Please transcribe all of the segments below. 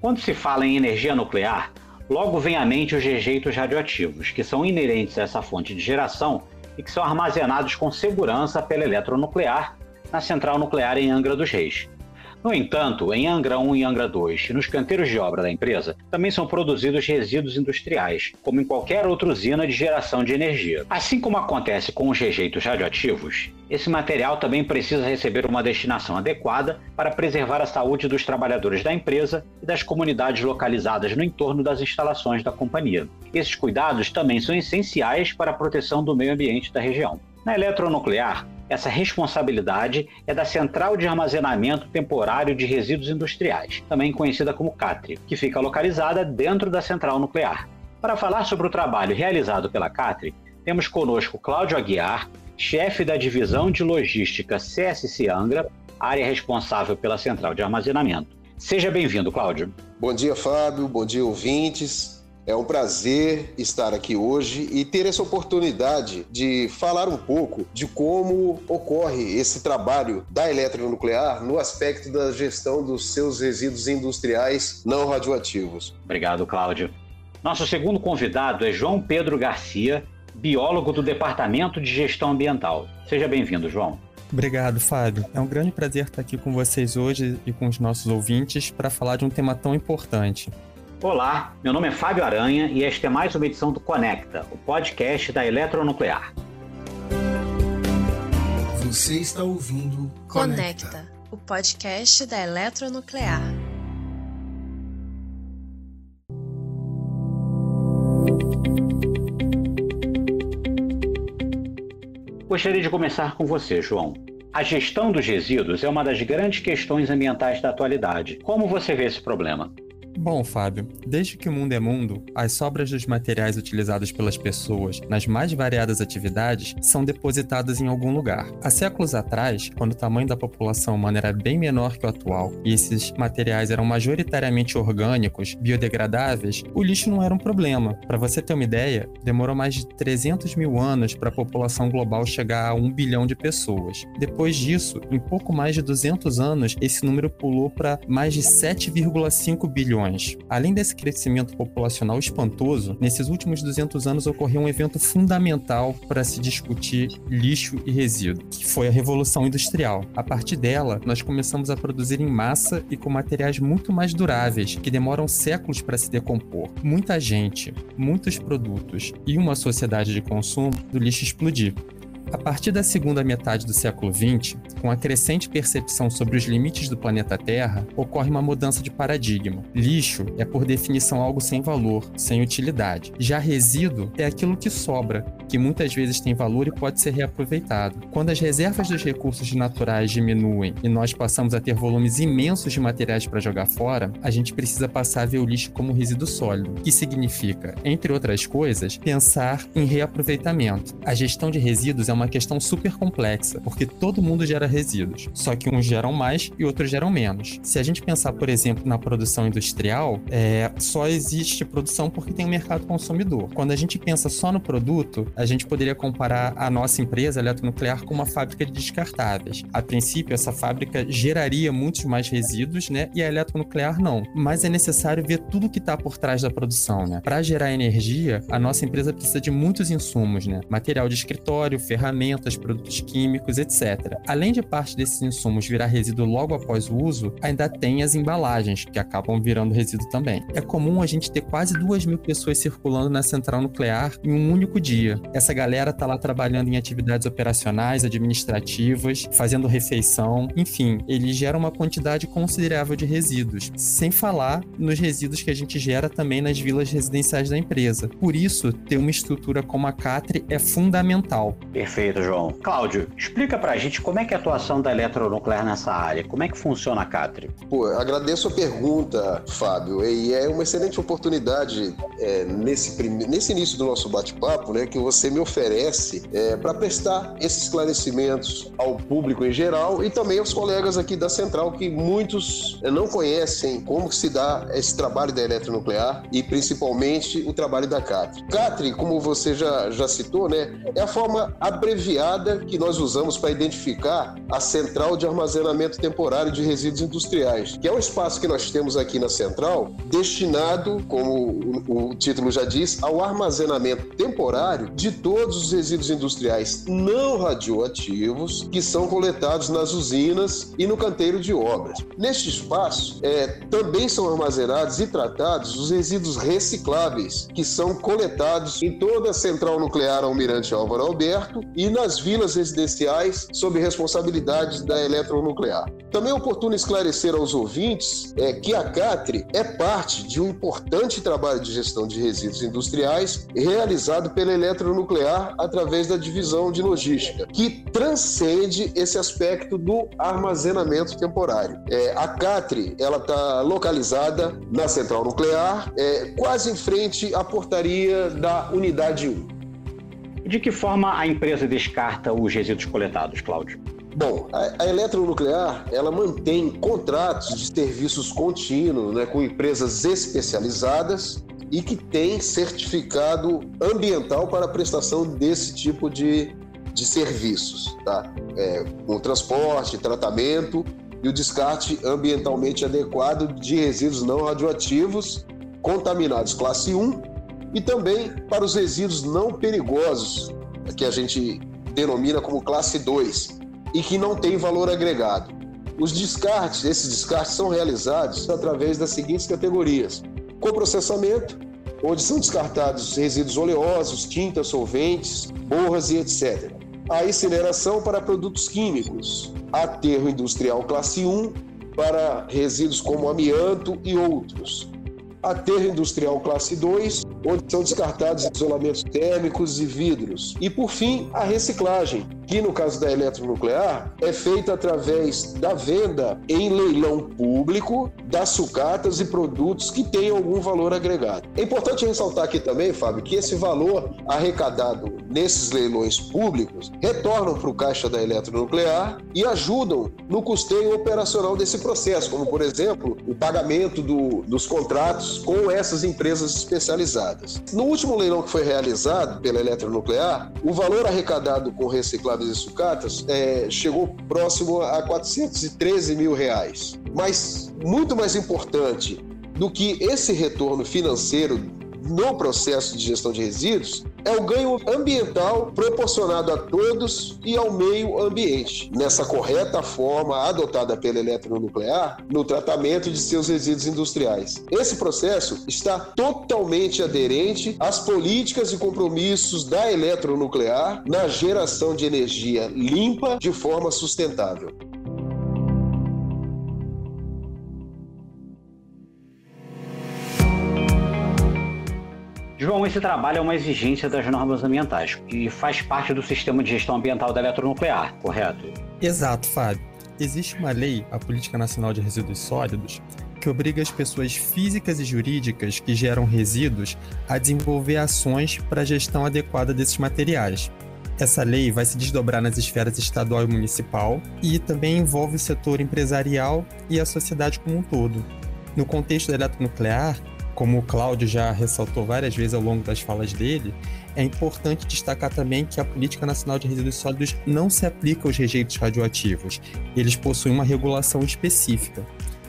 Quando se fala em energia nuclear, logo vem à mente os rejeitos radioativos, que são inerentes a essa fonte de geração e que são armazenados com segurança pela eletronuclear na central nuclear em Angra dos Reis. No entanto, em Angra 1 e Angra 2 e nos canteiros de obra da empresa, também são produzidos resíduos industriais, como em qualquer outra usina de geração de energia. Assim como acontece com os rejeitos radioativos, esse material também precisa receber uma destinação adequada para preservar a saúde dos trabalhadores da empresa e das comunidades localizadas no entorno das instalações da companhia. Esses cuidados também são essenciais para a proteção do meio ambiente da região. Na eletronuclear, essa responsabilidade é da Central de Armazenamento Temporário de Resíduos Industriais, também conhecida como CATRE, que fica localizada dentro da central nuclear. Para falar sobre o trabalho realizado pela CATRE, temos conosco Cláudio Aguiar, chefe da Divisão de Logística CSC Angra, área responsável pela central de armazenamento. Seja bem-vindo, Cláudio. Bom dia, Fábio. Bom dia, ouvintes. É um prazer estar aqui hoje e ter essa oportunidade de falar um pouco de como ocorre esse trabalho da eletronuclear no aspecto da gestão dos seus resíduos industriais não radioativos. Obrigado, Cláudio. Nosso segundo convidado é João Pedro Garcia, biólogo do Departamento de Gestão Ambiental. Seja bem-vindo, João. Obrigado, Fábio. É um grande prazer estar aqui com vocês hoje e com os nossos ouvintes para falar de um tema tão importante. Olá, meu nome é Fábio Aranha e esta é mais uma edição do Conecta, o podcast da Eletronuclear. Você está ouvindo Conecta, Conecta o podcast da Eletronuclear. Gostaria de começar com você, João. A gestão dos resíduos é uma das grandes questões ambientais da atualidade. Como você vê esse problema? Bom, Fábio, desde que o mundo é mundo, as sobras dos materiais utilizados pelas pessoas nas mais variadas atividades são depositadas em algum lugar. Há séculos atrás, quando o tamanho da população humana era bem menor que o atual e esses materiais eram majoritariamente orgânicos, biodegradáveis, o lixo não era um problema. Para você ter uma ideia, demorou mais de 300 mil anos para a população global chegar a 1 bilhão de pessoas. Depois disso, em pouco mais de 200 anos, esse número pulou para mais de 7,5 bilhões Além desse crescimento populacional espantoso, nesses últimos 200 anos ocorreu um evento fundamental para se discutir lixo e resíduo, que foi a Revolução Industrial. A partir dela, nós começamos a produzir em massa e com materiais muito mais duráveis, que demoram séculos para se decompor. Muita gente, muitos produtos e uma sociedade de consumo do lixo explodir. A partir da segunda metade do século XX, com a crescente percepção sobre os limites do planeta Terra, ocorre uma mudança de paradigma. Lixo é, por definição, algo sem valor, sem utilidade. Já resíduo é aquilo que sobra, que muitas vezes tem valor e pode ser reaproveitado. Quando as reservas dos recursos naturais diminuem e nós passamos a ter volumes imensos de materiais para jogar fora, a gente precisa passar a ver o lixo como resíduo sólido, que significa, entre outras coisas, pensar em reaproveitamento. A gestão de resíduos é uma questão super complexa, porque todo mundo gera resíduos, só que uns geram mais e outros geram menos. Se a gente pensar, por exemplo, na produção industrial, é, só existe produção porque tem um mercado consumidor. Quando a gente pensa só no produto, a gente poderia comparar a nossa empresa a eletronuclear com uma fábrica de descartáveis. A princípio, essa fábrica geraria muitos mais resíduos, né? E a eletronuclear não. Mas é necessário ver tudo que está por trás da produção, né? Para gerar energia, a nossa empresa precisa de muitos insumos, né? Material de escritório, ferramentas ferramentas, produtos químicos, etc. Além de parte desses insumos virar resíduo logo após o uso, ainda tem as embalagens, que acabam virando resíduo também. É comum a gente ter quase duas mil pessoas circulando na central nuclear em um único dia. Essa galera tá lá trabalhando em atividades operacionais, administrativas, fazendo refeição, enfim, eles geram uma quantidade considerável de resíduos, sem falar nos resíduos que a gente gera também nas vilas residenciais da empresa. Por isso, ter uma estrutura como a CATRE é fundamental. Perfeito. Perfeito, João. Cláudio, explica pra gente como é que é a atuação da eletronuclear nessa área, como é que funciona a CATRE? Pô, agradeço a pergunta, Fábio, e é uma excelente oportunidade é, nesse, prime... nesse início do nosso bate-papo, né, que você me oferece é, para prestar esses esclarecimentos ao público em geral e também aos colegas aqui da Central, que muitos é, não conhecem como se dá esse trabalho da eletronuclear e principalmente o trabalho da CATRI. CATRI, como você já, já citou, né, é a forma abreviada que nós usamos para identificar a Central de Armazenamento Temporário de Resíduos Industriais, que é um espaço que nós temos aqui na Central destinado, como o, título já diz, ao armazenamento temporário de todos os resíduos industriais não radioativos que são coletados nas usinas e no canteiro de obras. Neste espaço, é, também são armazenados e tratados os resíduos recicláveis, que são coletados em toda a central nuclear Almirante Álvaro Alberto e nas vilas residenciais sob responsabilidade da eletronuclear. Também é oportuno esclarecer aos ouvintes é, que a CATRI é parte de um importante trabalho de gestão de resíduos industriais realizado pela eletronuclear através da divisão de logística, que transcende esse aspecto do armazenamento temporário. É, a CATRI ela está localizada na central nuclear, é, quase em frente à portaria da unidade 1. De que forma a empresa descarta os resíduos coletados, Cláudio? Bom, a, a eletronuclear ela mantém contratos de serviços contínuos né, com empresas especializadas e que tem certificado ambiental para a prestação desse tipo de, de serviços, tá? É, com transporte, tratamento e o descarte ambientalmente adequado de resíduos não radioativos contaminados classe 1 e também para os resíduos não perigosos, que a gente denomina como classe 2 e que não tem valor agregado. Os descartes, esses descartes são realizados através das seguintes categorias: coprocessamento, onde são descartados resíduos oleosos, tintas, solventes, borras e etc. A incineração para produtos químicos, aterro industrial classe 1 para resíduos como amianto e outros. Aterro industrial classe 2, onde são descartados isolamentos térmicos e vidros. E, por fim, a reciclagem, que no caso da eletronuclear é feita através da venda em leilão público das sucatas e produtos que têm algum valor agregado. É importante ressaltar aqui também, Fábio, que esse valor arrecadado nesses leilões públicos retornam para o caixa da eletronuclear e ajudam no custeio operacional desse processo, como, por exemplo, o pagamento do, dos contratos com essas empresas especializadas. No último leilão que foi realizado pela Eletronuclear, o valor arrecadado com recicláveis e sucatas é, chegou próximo a 413 mil reais. Mas muito mais importante do que esse retorno financeiro no processo de gestão de resíduos é o ganho ambiental proporcionado a todos e ao meio ambiente, nessa correta forma adotada pela eletronuclear no tratamento de seus resíduos industriais. Esse processo está totalmente aderente às políticas e compromissos da eletronuclear na geração de energia limpa de forma sustentável. Esse trabalho é uma exigência das normas ambientais e faz parte do sistema de gestão ambiental da eletronuclear, correto? Exato, Fábio. Existe uma lei, a Política Nacional de Resíduos Sólidos, que obriga as pessoas físicas e jurídicas que geram resíduos a desenvolver ações para a gestão adequada desses materiais. Essa lei vai se desdobrar nas esferas estadual e municipal e também envolve o setor empresarial e a sociedade como um todo. No contexto da eletronuclear, como o Cláudio já ressaltou várias vezes ao longo das falas dele, é importante destacar também que a Política Nacional de Resíduos Sólidos não se aplica aos rejeitos radioativos. Eles possuem uma regulação específica.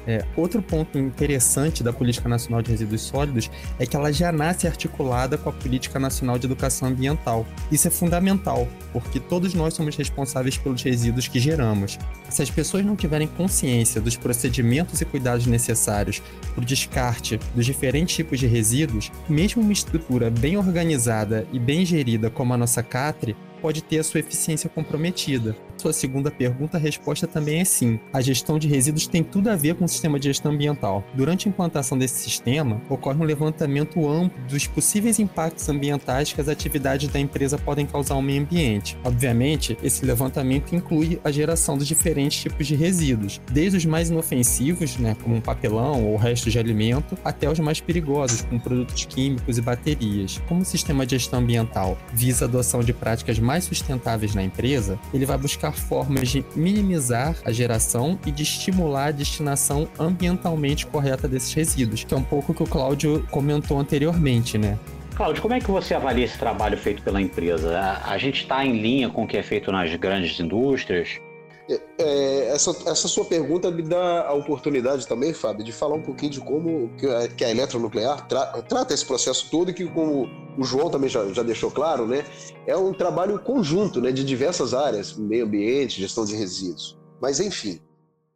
É, outro ponto interessante da Política Nacional de Resíduos Sólidos é que ela já nasce articulada com a Política Nacional de Educação Ambiental. Isso é fundamental, porque todos nós somos responsáveis pelos resíduos que geramos. Se as pessoas não tiverem consciência dos procedimentos e cuidados necessários para o descarte dos diferentes tipos de resíduos, mesmo uma estrutura bem organizada e bem gerida como a nossa CATRE pode ter a sua eficiência comprometida. Sua segunda pergunta, a resposta também é sim. A gestão de resíduos tem tudo a ver com o sistema de gestão ambiental. Durante a implantação desse sistema, ocorre um levantamento amplo dos possíveis impactos ambientais que as atividades da empresa podem causar ao meio ambiente. Obviamente, esse levantamento inclui a geração dos diferentes tipos de resíduos, desde os mais inofensivos, né, como papelão ou restos de alimento, até os mais perigosos, como produtos químicos e baterias. Como o sistema de gestão ambiental visa a adoção de práticas mais sustentáveis na empresa, ele vai buscar formas de minimizar a geração e de estimular a destinação ambientalmente correta desses resíduos, que é um pouco o que o Cláudio comentou anteriormente, né? Cláudio, como é que você avalia esse trabalho feito pela empresa? A, a gente está em linha com o que é feito nas grandes indústrias? É, é, essa, essa sua pergunta me dá a oportunidade também, Fábio, de falar um pouquinho de como que a, que a eletronuclear tra, trata esse processo todo que, como o João também já, já deixou claro, né, é um trabalho conjunto né, de diversas áreas, meio ambiente, gestão de resíduos. Mas, enfim,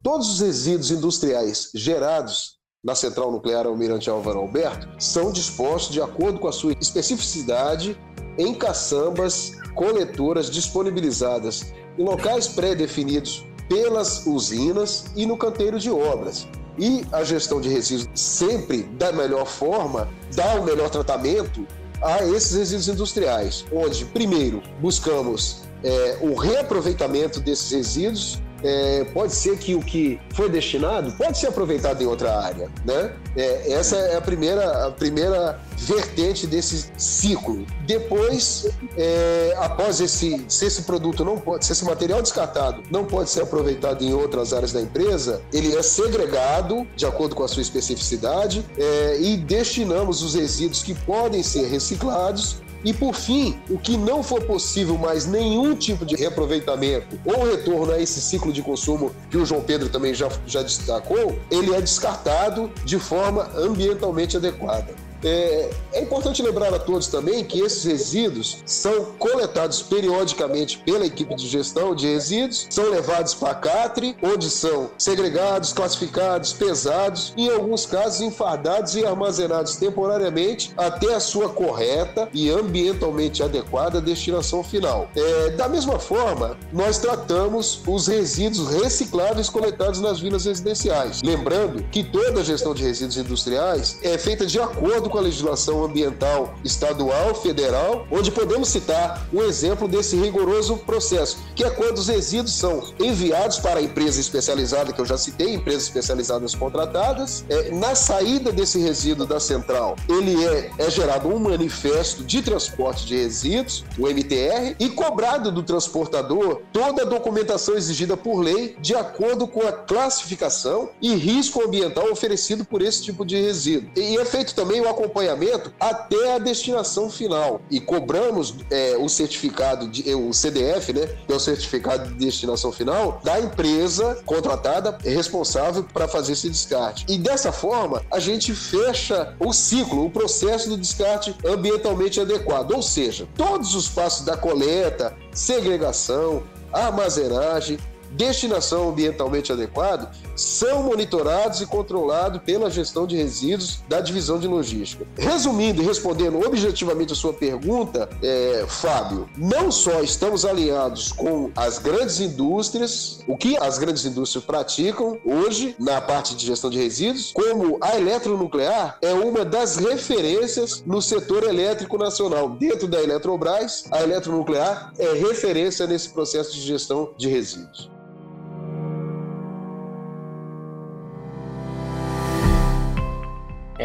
todos os resíduos industriais gerados na Central Nuclear Almirante Álvaro Alberto são dispostos de acordo com a sua especificidade em caçambas coletoras disponibilizadas em locais pré-definidos pelas usinas e no canteiro de obras. E a gestão de resíduos sempre da melhor forma dá o melhor tratamento a esses resíduos industriais, onde primeiro buscamos é, o reaproveitamento desses resíduos é, pode ser que o que foi destinado pode ser aproveitado em outra área, né? É, essa é a primeira, a primeira vertente desse ciclo. Depois, é, após esse, se esse produto não pode, se esse material descartado não pode ser aproveitado em outras áreas da empresa, ele é segregado de acordo com a sua especificidade é, e destinamos os resíduos que podem ser reciclados e por fim, o que não for possível mais nenhum tipo de reaproveitamento ou retorno a esse ciclo de consumo que o João Pedro também já, já destacou, ele é descartado de forma ambientalmente adequada. É, é, importante lembrar a todos também que esses resíduos são coletados periodicamente pela equipe de gestão de resíduos, são levados para a CATRE, onde são segregados, classificados, pesados e, em alguns casos, enfardados e armazenados temporariamente até a sua correta e ambientalmente adequada destinação final. É, da mesma forma, nós tratamos os resíduos recicláveis coletados nas vilas residenciais. Lembrando que toda a gestão de resíduos industriais é feita de acordo com a legislação ambiental estadual, federal, onde podemos citar um exemplo desse rigoroso processo, que é quando os resíduos são enviados para a empresa especializada, que eu já citei, empresas especializadas contratadas. É, na saída desse resíduo da central, ele é, é gerado um manifesto de transporte de resíduos, o MTR, e cobrado do transportador toda a documentação exigida por lei de acordo com a classificação e risco ambiental oferecido por esse tipo de resíduo. E é feito também o acompanhamento até a destinação final. E cobramos é, o certificado, de, o CDF, né, que é o certificado de destinação final, da empresa contratada responsável para fazer esse descarte. E dessa forma, a gente fecha o ciclo, o processo do descarte ambientalmente adequado. Ou seja, todos os passos da coleta, segregação, armazenagem, destinação ambientalmente adequado são monitorados e controlados pela gestão de resíduos da divisão de logística. Resumindo e respondendo objetivamente a sua pergunta, é, Fábio, não só estamos alinhados com as grandes indústrias, o que as grandes indústrias praticam hoje na parte de gestão de resíduos, como a eletronuclear é uma das referências no setor elétrico nacional. Dentro da Eletrobras, a eletronuclear é referência nesse processo de gestão de resíduos.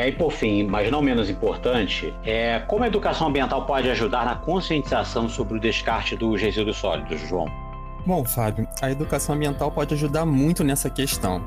É, e por fim, mas não menos importante, é como a educação ambiental pode ajudar na conscientização sobre o descarte dos resíduos sólidos, João? Bom, Fábio, a educação ambiental pode ajudar muito nessa questão.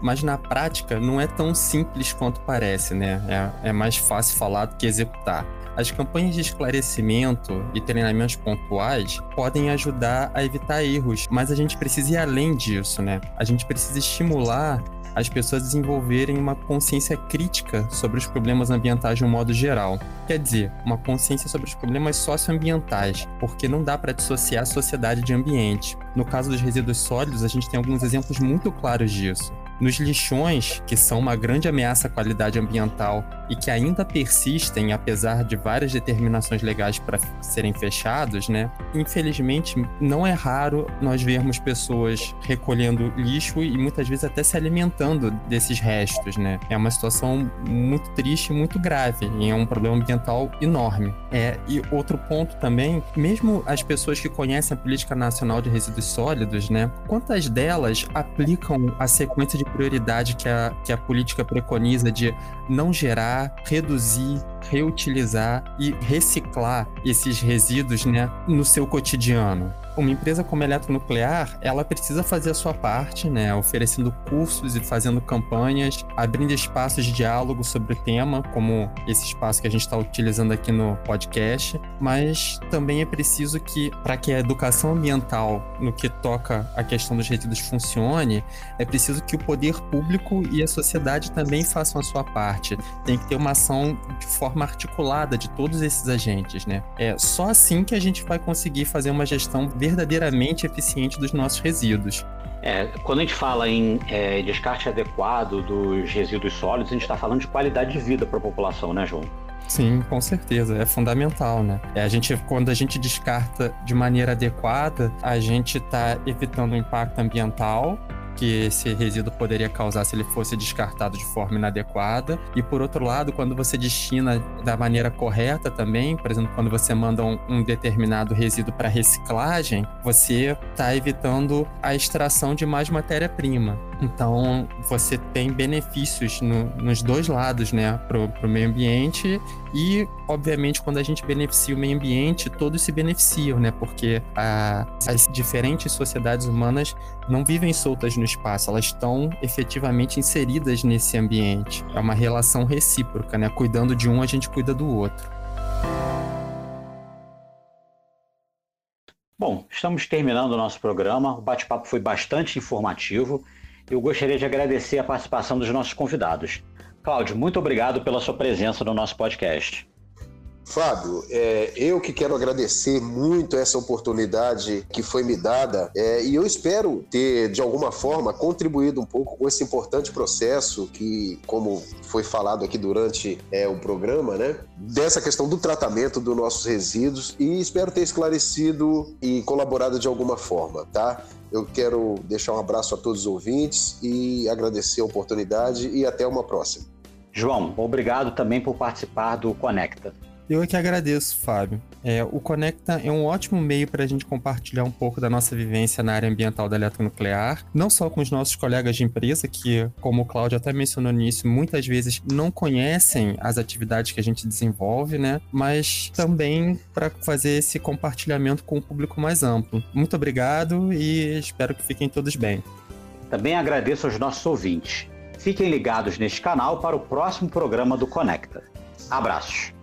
Mas na prática não é tão simples quanto parece, né? É, é mais fácil falar do que executar. As campanhas de esclarecimento e treinamentos pontuais podem ajudar a evitar erros, mas a gente precisa ir além disso, né? A gente precisa estimular as pessoas desenvolverem uma consciência crítica sobre os problemas ambientais de um modo geral. Quer dizer, uma consciência sobre os problemas socioambientais, porque não dá para dissociar a sociedade de ambiente. No caso dos resíduos sólidos, a gente tem alguns exemplos muito claros disso. Nos lixões, que são uma grande ameaça à qualidade ambiental e que ainda persistem, apesar de várias determinações legais para serem fechados, né? Infelizmente, não é raro nós vermos pessoas recolhendo lixo e muitas vezes até se alimentando desses restos, né? É uma situação muito triste, muito grave e é um problema ambiental enorme. É, e outro ponto também, mesmo as pessoas que conhecem a Política Nacional de Resíduos Sólidos, né? Quantas delas aplicam a sequência de prioridade que a, que a política preconiza de não gerar, reduzir, reutilizar e reciclar esses resíduos né, no seu cotidiano uma empresa como a Eletronuclear, ela precisa fazer a sua parte, né, oferecendo cursos e fazendo campanhas, abrindo espaços de diálogo sobre o tema, como esse espaço que a gente está utilizando aqui no podcast, mas também é preciso que, para que a educação ambiental, no que toca a questão dos resíduos funcione, é preciso que o poder público e a sociedade também façam a sua parte. Tem que ter uma ação de forma articulada de todos esses agentes, né? É só assim que a gente vai conseguir fazer uma gestão verdadeiramente eficiente dos nossos resíduos. É, quando a gente fala em é, descarte adequado dos resíduos sólidos, a gente está falando de qualidade de vida para a população, né, João? Sim, com certeza, é fundamental, né? É, a gente, quando a gente descarta de maneira adequada, a gente está evitando o impacto ambiental que esse resíduo poderia causar se ele fosse descartado de forma inadequada. E por outro lado, quando você destina da maneira correta também, por exemplo, quando você manda um, um determinado resíduo para reciclagem, você está evitando a extração de mais matéria-prima. Então, você tem benefícios no, nos dois lados, né, para o meio ambiente e, obviamente, quando a gente beneficia o meio ambiente, todos se beneficiam, né, porque a, as diferentes sociedades humanas não vivem soltas no espaço, elas estão efetivamente inseridas nesse ambiente. É uma relação recíproca, né, cuidando de um, a gente cuida do outro. Bom, estamos terminando o nosso programa. O bate-papo foi bastante informativo eu gostaria de agradecer a participação dos nossos convidados. Cláudio, muito obrigado pela sua presença no nosso podcast. Fábio, é, eu que quero agradecer muito essa oportunidade que foi me dada é, e eu espero ter, de alguma forma, contribuído um pouco com esse importante processo que, como foi falado aqui durante é, o programa, né, dessa questão do tratamento dos nossos resíduos e espero ter esclarecido e colaborado de alguma forma, tá? Eu quero deixar um abraço a todos os ouvintes e agradecer a oportunidade e até uma próxima. João, obrigado também por participar do Conecta. Eu é que agradeço, Fábio. É, o Conecta é um ótimo meio para a gente compartilhar um pouco da nossa vivência na área ambiental da eletronuclear, não só com os nossos colegas de empresa, que, como o Cláudio até mencionou nisso, muitas vezes não conhecem as atividades que a gente desenvolve, né? Mas também para fazer esse compartilhamento com o público mais amplo. Muito obrigado e espero que fiquem todos bem. Também agradeço aos nossos ouvintes. Fiquem ligados neste canal para o próximo programa do Conecta. Abraços!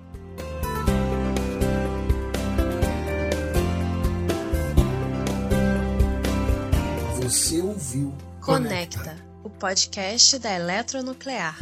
Você ouviu Conecta, o podcast da Eletronuclear.